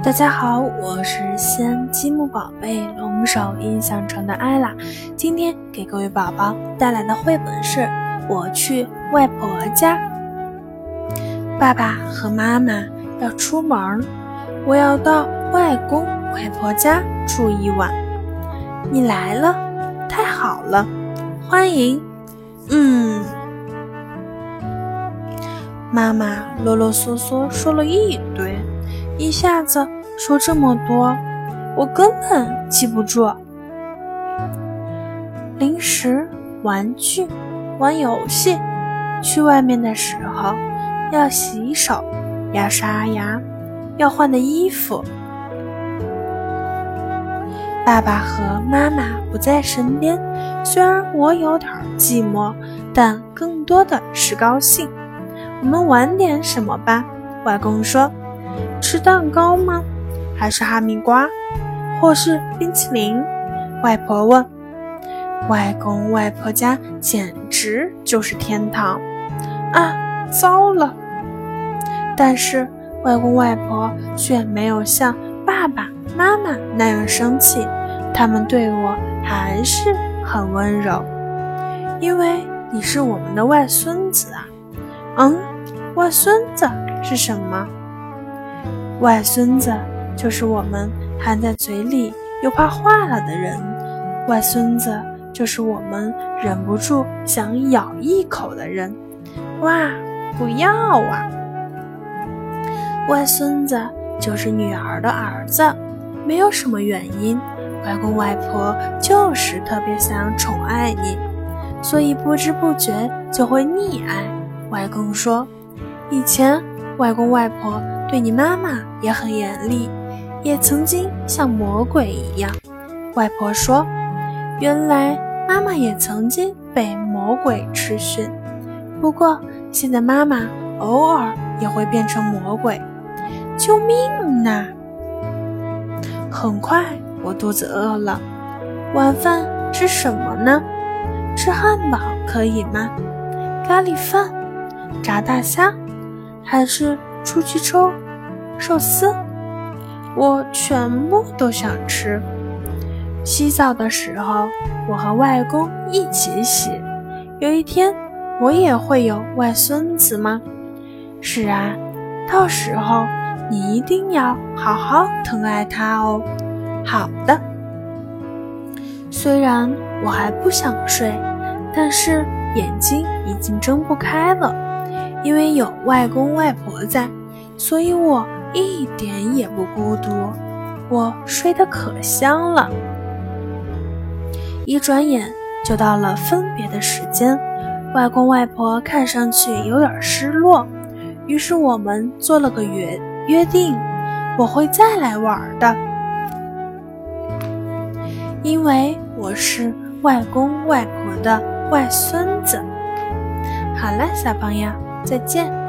大家好，我是西安积木宝贝龙首印象城的艾拉。今天给各位宝宝带来的绘本是《我去外婆家》。爸爸和妈妈要出门，我要到外公外婆家住一晚。你来了，太好了，欢迎。嗯，妈妈啰啰嗦嗦说了一堆。一下子说这么多，我根本记不住。零食、玩具、玩游戏，去外面的时候要洗手，要刷牙，要换的衣服。爸爸和妈妈不在身边，虽然我有点寂寞，但更多的是高兴。我们玩点什么吧？外公说。吃蛋糕吗？还是哈密瓜，或是冰淇淋？外婆问。外公外婆家简直就是天堂啊！糟了！但是外公外婆却没有像爸爸妈妈那样生气，他们对我还是很温柔。因为你是我们的外孙子啊！嗯，外孙子是什么？外孙子就是我们含在嘴里又怕化了的人，外孙子就是我们忍不住想咬一口的人。哇，不要啊！外孙子就是女儿的儿子，没有什么原因，外公外婆就是特别想宠爱你，所以不知不觉就会溺爱。外公说，以前外公外婆。对你妈妈也很严厉，也曾经像魔鬼一样。外婆说：“原来妈妈也曾经被魔鬼吃训，不过现在妈妈偶尔也会变成魔鬼。”救命呐！很快我肚子饿了，晚饭吃什么呢？吃汉堡可以吗？咖喱饭、炸大虾，还是？出去抽寿司，我全部都想吃。洗澡的时候，我和外公一起洗。有一天，我也会有外孙子吗？是啊，到时候你一定要好好疼爱他哦。好的。虽然我还不想睡，但是眼睛已经睁不开了，因为有外公外婆在。所以我一点也不孤独，我睡得可香了。一转眼就到了分别的时间，外公外婆看上去有点失落，于是我们做了个约约定，我会再来玩的，因为我是外公外婆的外孙子。好了，小朋友，再见。